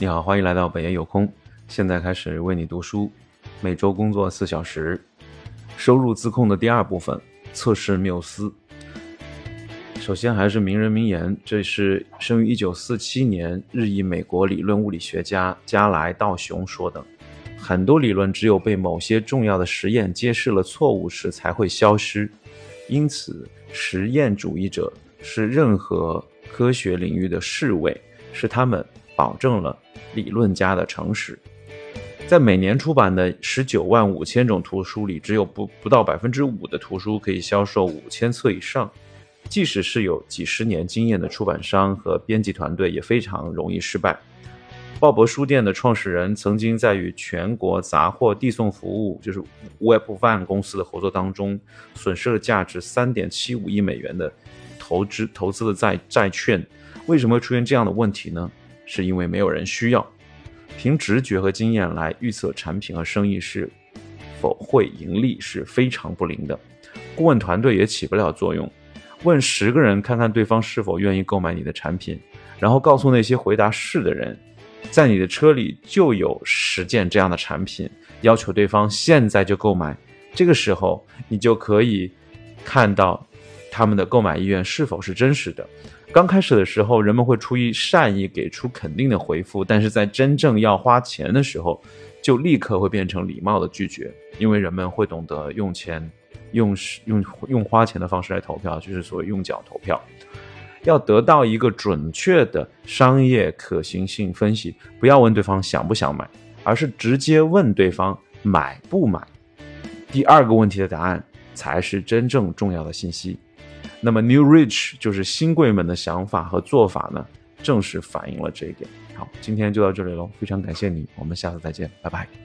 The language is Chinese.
你好，欢迎来到本爷有空。现在开始为你读书，每周工作四小时。收入自控的第二部分，测试缪斯。首先还是名人名言，这是生于一九四七年日裔美国理论物理学家加莱道雄说的。很多理论只有被某些重要的实验揭示了错误时才会消失，因此实验主义者是任何科学领域的侍卫，是他们。保证了理论家的诚实。在每年出版的十九万五千种图书里，只有不不到百分之五的图书可以销售五千册以上。即使是有几十年经验的出版商和编辑团队，也非常容易失败。鲍勃书店的创始人曾经在与全国杂货递送服务（就是 Webvan 公司）的合作当中，损失了价值三点七五亿美元的投资投资的债债券。为什么会出现这样的问题呢？是因为没有人需要，凭直觉和经验来预测产品和生意是否会盈利是非常不灵的。顾问团队也起不了作用。问十个人看看对方是否愿意购买你的产品，然后告诉那些回答是的人，在你的车里就有十件这样的产品，要求对方现在就购买。这个时候，你就可以看到他们的购买意愿是否是真实的。刚开始的时候，人们会出于善意给出肯定的回复，但是在真正要花钱的时候，就立刻会变成礼貌的拒绝，因为人们会懂得用钱、用用用花钱的方式来投票，就是所谓用脚投票。要得到一个准确的商业可行性分析，不要问对方想不想买，而是直接问对方买不买。第二个问题的答案才是真正重要的信息。那么，New Rich 就是新贵们的想法和做法呢，正是反映了这一点。好，今天就到这里喽，非常感谢你，我们下次再见，拜拜。